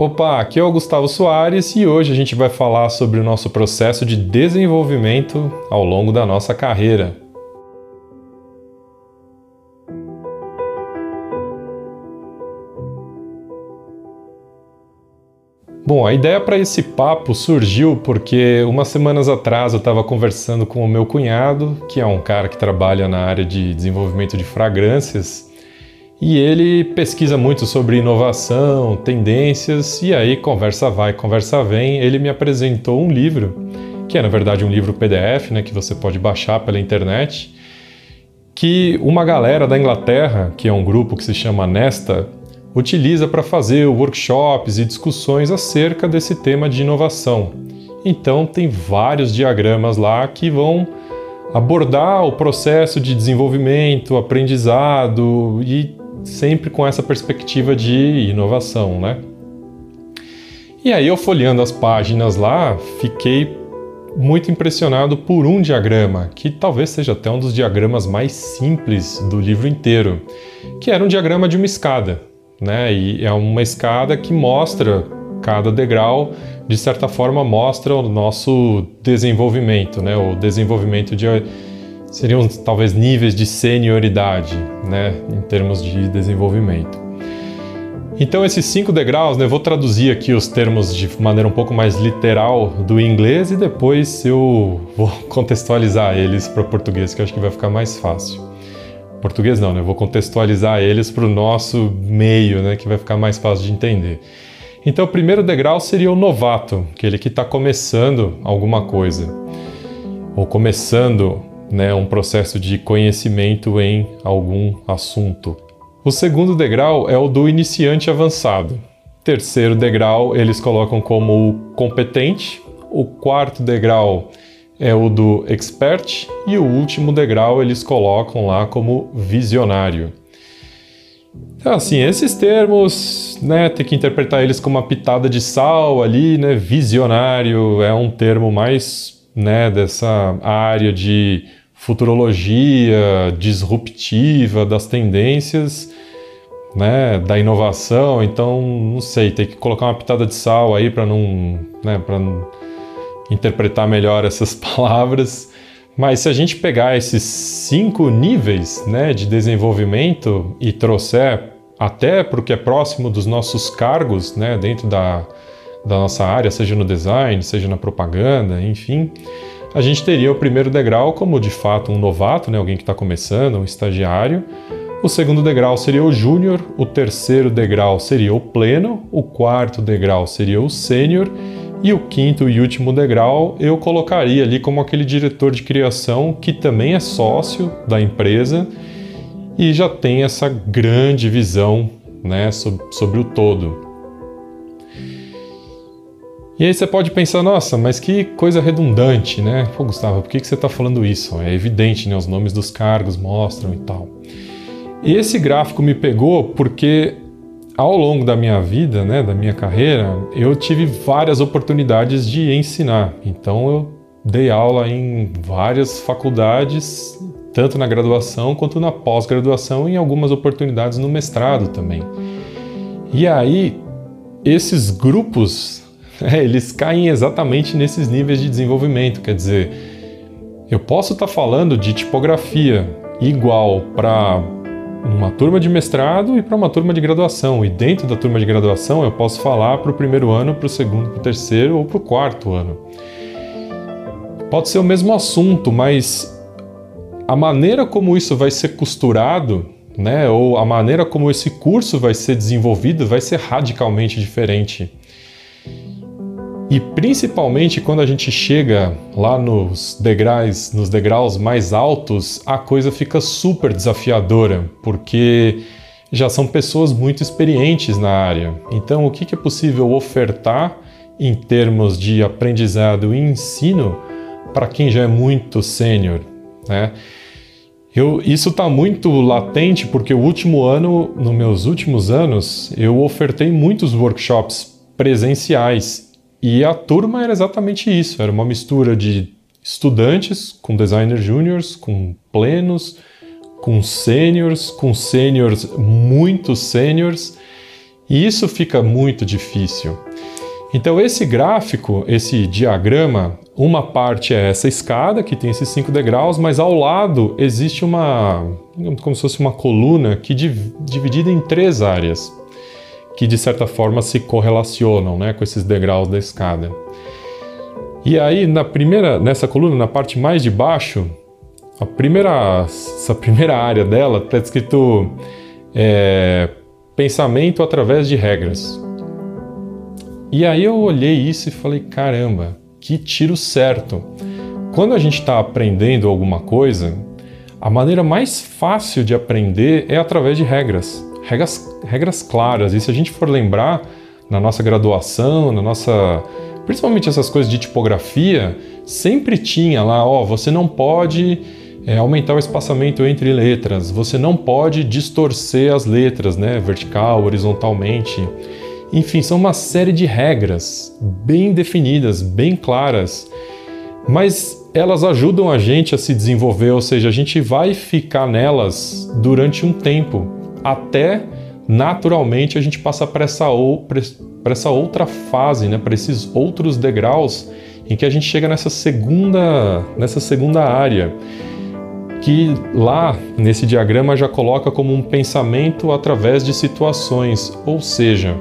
Opa, aqui é o Gustavo Soares e hoje a gente vai falar sobre o nosso processo de desenvolvimento ao longo da nossa carreira. Bom, a ideia para esse papo surgiu porque umas semanas atrás eu estava conversando com o meu cunhado, que é um cara que trabalha na área de desenvolvimento de fragrâncias, e ele pesquisa muito sobre inovação, tendências, e aí conversa vai, conversa vem. Ele me apresentou um livro, que é na verdade um livro PDF, né, que você pode baixar pela internet, que uma galera da Inglaterra, que é um grupo que se chama Nesta, utiliza para fazer workshops e discussões acerca desse tema de inovação. Então tem vários diagramas lá que vão abordar o processo de desenvolvimento, aprendizado e sempre com essa perspectiva de inovação, né? E aí eu folheando as páginas lá, fiquei muito impressionado por um diagrama, que talvez seja até um dos diagramas mais simples do livro inteiro, que era um diagrama de uma escada, né? E é uma escada que mostra cada degrau, de certa forma mostra o nosso desenvolvimento, né? O desenvolvimento de seriam talvez níveis de senioridade, né, em termos de desenvolvimento. Então esses cinco degraus, né, vou traduzir aqui os termos de maneira um pouco mais literal do inglês e depois eu vou contextualizar eles para o português, que eu acho que vai ficar mais fácil. Português não, né? Eu vou contextualizar eles para o nosso meio, né, que vai ficar mais fácil de entender. Então o primeiro degrau seria o novato, aquele que está começando alguma coisa, ou começando né, um processo de conhecimento em algum assunto. O segundo degrau é o do iniciante avançado. Terceiro degrau eles colocam como o competente. O quarto degrau é o do expert e o último degrau eles colocam lá como visionário. Então, assim, esses termos, né, tem que interpretar eles como uma pitada de sal ali, né? Visionário é um termo mais, né, dessa área de futurologia disruptiva das tendências, né, da inovação. Então, não sei, tem que colocar uma pitada de sal aí para não, né, para interpretar melhor essas palavras. Mas se a gente pegar esses cinco níveis né, de desenvolvimento e trouxer até para o que é próximo dos nossos cargos né, dentro da, da nossa área, seja no design, seja na propaganda, enfim, a gente teria o primeiro degrau como de fato um novato, né, alguém que está começando, um estagiário. O segundo degrau seria o júnior, o terceiro degrau seria o pleno, o quarto degrau seria o sênior e o quinto e último degrau eu colocaria ali como aquele diretor de criação que também é sócio da empresa e já tem essa grande visão né, sobre, sobre o todo. E aí você pode pensar, nossa, mas que coisa redundante, né? Pô, Gustavo, por que, que você está falando isso? É evidente, né? Os nomes dos cargos mostram e tal. E esse gráfico me pegou porque ao longo da minha vida, né, da minha carreira, eu tive várias oportunidades de ensinar. Então eu dei aula em várias faculdades, tanto na graduação quanto na pós-graduação e em algumas oportunidades no mestrado também. E aí esses grupos é, eles caem exatamente nesses níveis de desenvolvimento. Quer dizer, eu posso estar tá falando de tipografia igual para uma turma de mestrado e para uma turma de graduação. E dentro da turma de graduação eu posso falar para o primeiro ano, para o segundo, para o terceiro ou para o quarto ano. Pode ser o mesmo assunto, mas a maneira como isso vai ser costurado, né, ou a maneira como esse curso vai ser desenvolvido vai ser radicalmente diferente. E principalmente quando a gente chega lá nos degraus, nos degraus mais altos, a coisa fica super desafiadora, porque já são pessoas muito experientes na área. Então, o que é possível ofertar em termos de aprendizado e ensino para quem já é muito sênior, né? Eu, isso está muito latente porque o último ano, nos meus últimos anos, eu ofertei muitos workshops presenciais e a turma era exatamente isso, era uma mistura de estudantes com designers júniors, com plenos, com sêniors, com sêniors muito sêniors, E isso fica muito difícil. Então, esse gráfico, esse diagrama, uma parte é essa escada que tem esses cinco degraus, mas ao lado existe uma, como se fosse uma coluna que dividida em três áreas, que de certa forma se correlacionam, né, com esses degraus da escada. E aí na primeira, nessa coluna, na parte mais de baixo, a primeira, essa primeira área dela está escrito é, pensamento através de regras. E aí eu olhei isso e falei: caramba, que tiro certo! Quando a gente está aprendendo alguma coisa, a maneira mais fácil de aprender é através de regras, regras, regras claras. E se a gente for lembrar na nossa graduação, na nossa, principalmente essas coisas de tipografia, sempre tinha lá, ó, você não pode é, aumentar o espaçamento entre letras, você não pode distorcer as letras, né, vertical, horizontalmente. Enfim, são uma série de regras bem definidas, bem claras, mas elas ajudam a gente a se desenvolver, ou seja, a gente vai ficar nelas durante um tempo, até naturalmente a gente passar para essa, para essa outra fase, né, para esses outros degraus em que a gente chega nessa segunda, nessa segunda área que lá nesse diagrama já coloca como um pensamento através de situações, ou seja,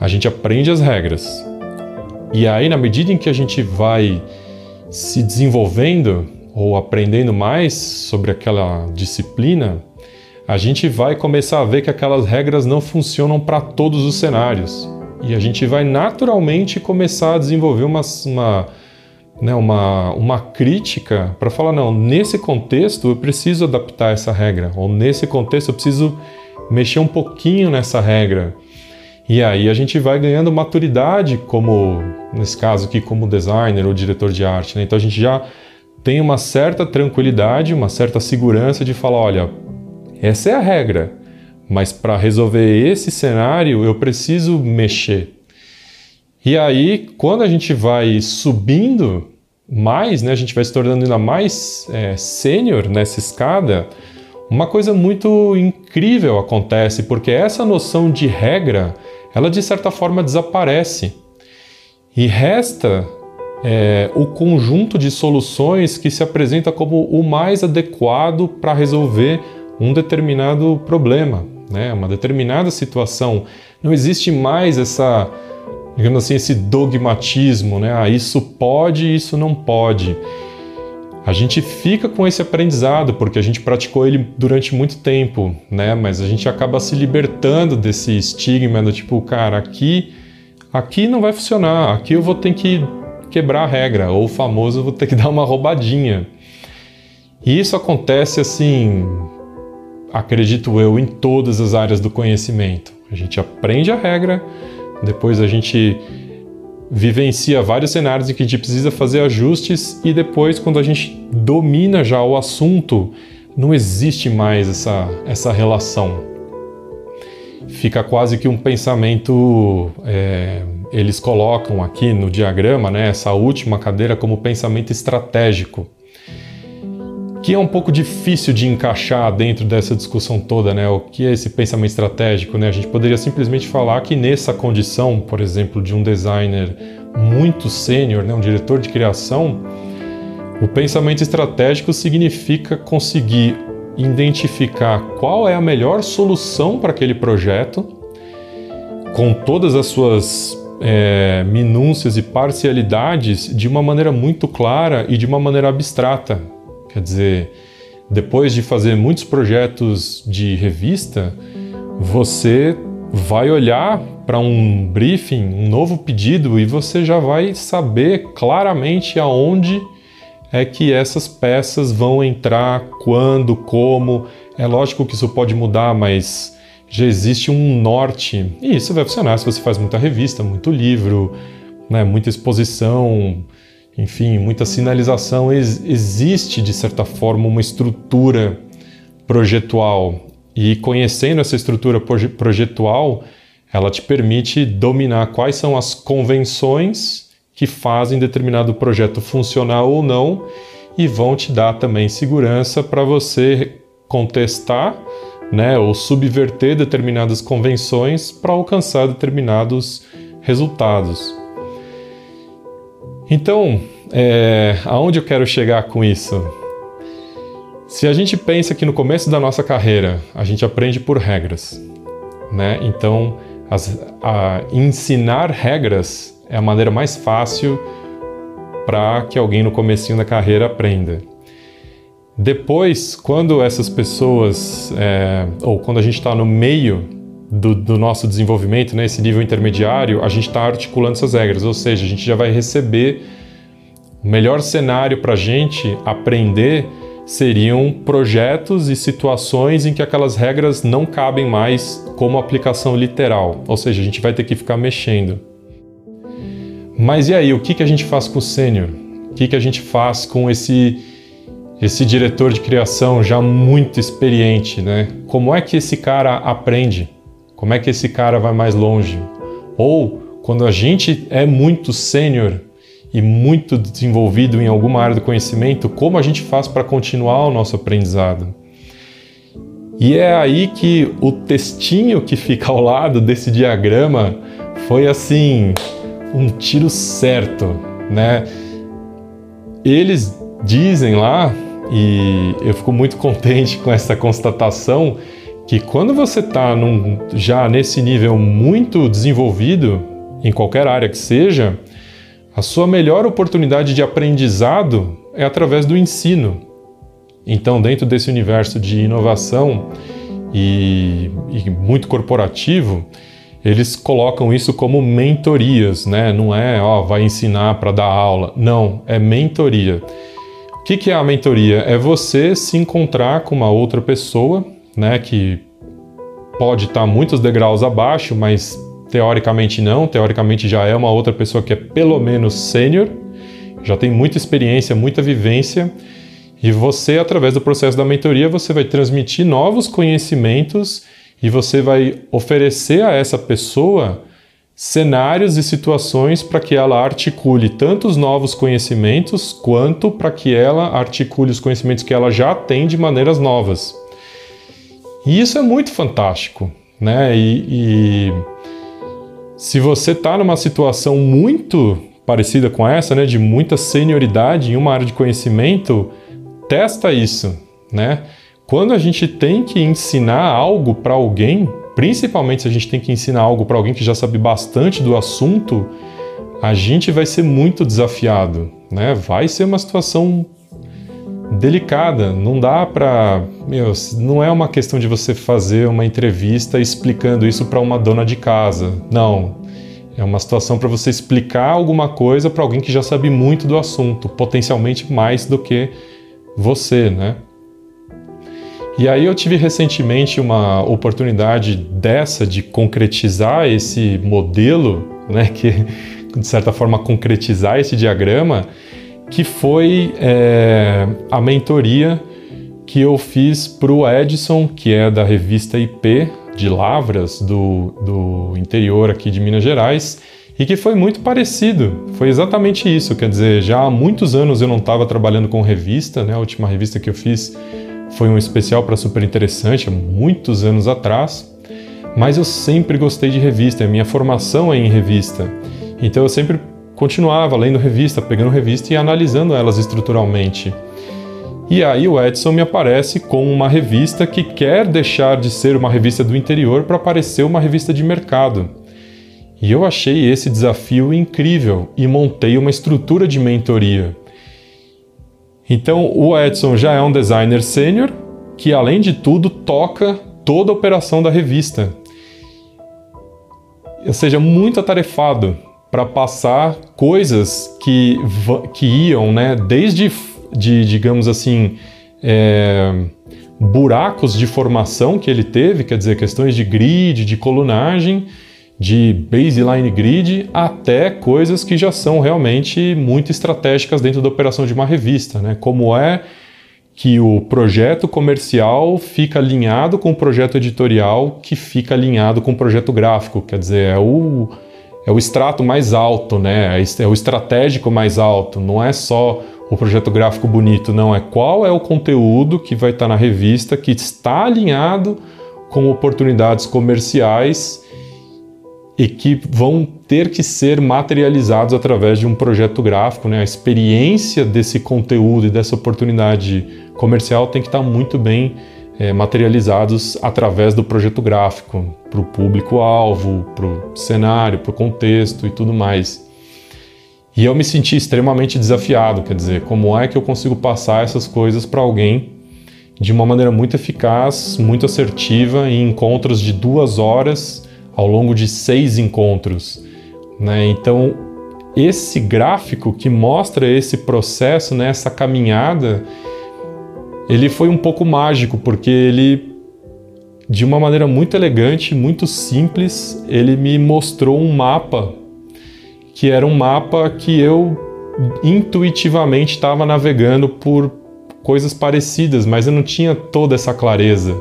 a gente aprende as regras. E aí, na medida em que a gente vai se desenvolvendo ou aprendendo mais sobre aquela disciplina, a gente vai começar a ver que aquelas regras não funcionam para todos os cenários. E a gente vai naturalmente começar a desenvolver uma, uma, né, uma, uma crítica para falar: não, nesse contexto eu preciso adaptar essa regra, ou nesse contexto eu preciso mexer um pouquinho nessa regra. E aí a gente vai ganhando maturidade como, nesse caso aqui, como designer ou diretor de arte. Né? Então a gente já tem uma certa tranquilidade, uma certa segurança de falar, olha, essa é a regra, mas para resolver esse cenário eu preciso mexer. E aí, quando a gente vai subindo mais, né, a gente vai se tornando ainda mais é, sênior nessa escada, uma coisa muito incrível acontece, porque essa noção de regra ela de certa forma desaparece e resta é, o conjunto de soluções que se apresenta como o mais adequado para resolver um determinado problema, né? uma determinada situação. Não existe mais essa, digamos assim, esse dogmatismo, né? Ah, isso pode, isso não pode. A gente fica com esse aprendizado porque a gente praticou ele durante muito tempo, né? Mas a gente acaba se libertando desse estigma do tipo, cara, aqui, aqui não vai funcionar, aqui eu vou ter que quebrar a regra, ou o famoso vou ter que dar uma roubadinha. E isso acontece assim, acredito eu, em todas as áreas do conhecimento. A gente aprende a regra, depois a gente vivencia vários cenários em que a gente precisa fazer ajustes e depois, quando a gente domina já o assunto, não existe mais essa, essa relação. Fica quase que um pensamento. É, eles colocam aqui no diagrama né, essa última cadeira como pensamento estratégico que é um pouco difícil de encaixar dentro dessa discussão toda, né? O que é esse pensamento estratégico, né? A gente poderia simplesmente falar que nessa condição, por exemplo, de um designer muito sênior, né, um diretor de criação, o pensamento estratégico significa conseguir identificar qual é a melhor solução para aquele projeto, com todas as suas é, minúcias e parcialidades, de uma maneira muito clara e de uma maneira abstrata. Quer dizer, depois de fazer muitos projetos de revista, você vai olhar para um briefing, um novo pedido e você já vai saber claramente aonde é que essas peças vão entrar, quando, como. É lógico que isso pode mudar, mas já existe um norte. E isso vai funcionar se você faz muita revista, muito livro, né, muita exposição, enfim, muita sinalização, ex existe de certa forma uma estrutura projetual e conhecendo essa estrutura projetual, ela te permite dominar quais são as convenções que fazem determinado projeto funcionar ou não e vão te dar também segurança para você contestar né, ou subverter determinadas convenções para alcançar determinados resultados. Então, é, aonde eu quero chegar com isso? Se a gente pensa que no começo da nossa carreira a gente aprende por regras, né? Então, as, a, ensinar regras é a maneira mais fácil para que alguém no comecinho da carreira aprenda. Depois, quando essas pessoas, é, ou quando a gente está no meio do, do, nosso desenvolvimento, nesse né, nível intermediário, a gente está articulando essas regras, ou seja, a gente já vai receber o melhor cenário para a gente aprender seriam projetos e situações em que aquelas regras não cabem mais como aplicação literal, ou seja, a gente vai ter que ficar mexendo. Mas e aí, o que, que a gente faz com o sênior? O que, que a gente faz com esse esse diretor de criação já muito experiente, né? Como é que esse cara aprende? Como é que esse cara vai mais longe? Ou quando a gente é muito sênior e muito desenvolvido em alguma área do conhecimento, como a gente faz para continuar o nosso aprendizado? E é aí que o textinho que fica ao lado desse diagrama foi assim um tiro certo, né? Eles dizem lá, e eu fico muito contente com essa constatação, que quando você está já nesse nível muito desenvolvido, em qualquer área que seja, a sua melhor oportunidade de aprendizado é através do ensino. Então, dentro desse universo de inovação e, e muito corporativo, eles colocam isso como mentorias, né? Não é, ó, vai ensinar para dar aula. Não, é mentoria. O que, que é a mentoria? É você se encontrar com uma outra pessoa, né? Que pode estar muitos degraus abaixo, mas teoricamente não. Teoricamente já é uma outra pessoa que é pelo menos sênior, já tem muita experiência, muita vivência. E você, através do processo da mentoria, você vai transmitir novos conhecimentos e você vai oferecer a essa pessoa cenários e situações para que ela articule tanto os novos conhecimentos quanto para que ela articule os conhecimentos que ela já tem de maneiras novas. E isso é muito fantástico, né? E, e se você está numa situação muito parecida com essa, né, de muita senioridade em uma área de conhecimento, testa isso, né? Quando a gente tem que ensinar algo para alguém, principalmente se a gente tem que ensinar algo para alguém que já sabe bastante do assunto, a gente vai ser muito desafiado, né? Vai ser uma situação delicada, não dá para, meu, não é uma questão de você fazer uma entrevista explicando isso para uma dona de casa. Não. É uma situação para você explicar alguma coisa para alguém que já sabe muito do assunto, potencialmente mais do que você, né? E aí eu tive recentemente uma oportunidade dessa de concretizar esse modelo, né, que de certa forma concretizar esse diagrama, que foi é, a mentoria que eu fiz para o Edson, que é da revista IP de Lavras do, do interior aqui de Minas Gerais, e que foi muito parecido. Foi exatamente isso, quer dizer, já há muitos anos eu não estava trabalhando com revista, né? A última revista que eu fiz foi um especial para super interessante, há muitos anos atrás, mas eu sempre gostei de revista, a minha formação é em revista. Então eu sempre continuava lendo revista, pegando revista e analisando elas estruturalmente. E aí o Edson me aparece com uma revista que quer deixar de ser uma revista do interior para parecer uma revista de mercado. E eu achei esse desafio incrível e montei uma estrutura de mentoria. Então, o Edson já é um designer sênior que, além de tudo, toca toda a operação da revista. Ou seja, muito atarefado para passar coisas que, que iam, né, desde, de, digamos assim, é, buracos de formação que ele teve, quer dizer, questões de grid, de colunagem, de baseline grid até coisas que já são realmente muito estratégicas dentro da operação de uma revista, né? Como é que o projeto comercial fica alinhado com o projeto editorial, que fica alinhado com o projeto gráfico, quer dizer, é o, é o extrato mais alto, né? É, é o estratégico mais alto, não é só o projeto gráfico bonito não é qual é o conteúdo que vai estar na revista que está alinhado com oportunidades comerciais e que vão ter que ser materializados através de um projeto gráfico. Né? A experiência desse conteúdo e dessa oportunidade comercial tem que estar muito bem é, materializados através do projeto gráfico, para o público-alvo, para o cenário, para o contexto e tudo mais. E eu me senti extremamente desafiado, quer dizer, como é que eu consigo passar essas coisas para alguém de uma maneira muito eficaz, muito assertiva, em encontros de duas horas ao longo de seis encontros. Né? Então, esse gráfico que mostra esse processo, né, essa caminhada, ele foi um pouco mágico, porque ele, de uma maneira muito elegante, muito simples, ele me mostrou um mapa, que era um mapa que eu intuitivamente estava navegando por coisas parecidas, mas eu não tinha toda essa clareza.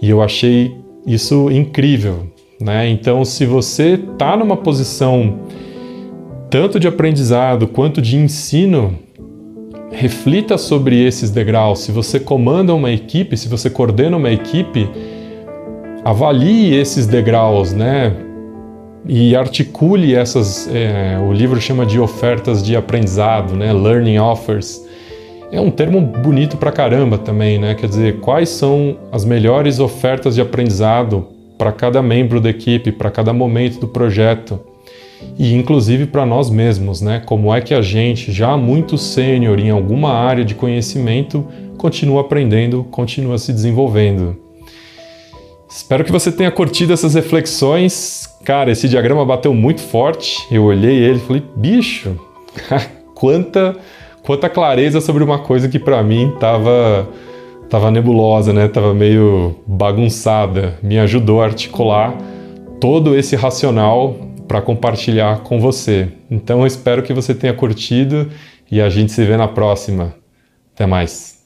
E eu achei isso incrível. Né? Então, se você está numa posição tanto de aprendizado quanto de ensino, reflita sobre esses degraus. Se você comanda uma equipe, se você coordena uma equipe, avalie esses degraus, né? E articule essas. É, o livro chama de ofertas de aprendizado, né? Learning offers. É um termo bonito pra caramba também, né? Quer dizer, quais são as melhores ofertas de aprendizado para cada membro da equipe, para cada momento do projeto e inclusive para nós mesmos, né? Como é que a gente, já muito sênior em alguma área de conhecimento, continua aprendendo, continua se desenvolvendo. Espero que você tenha curtido essas reflexões. Cara, esse diagrama bateu muito forte. Eu olhei ele e falei: "Bicho, quanta quanta clareza sobre uma coisa que para mim estava tava nebulosa, né? Tava meio bagunçada. Me ajudou a articular todo esse racional para compartilhar com você. Então eu espero que você tenha curtido e a gente se vê na próxima. Até mais.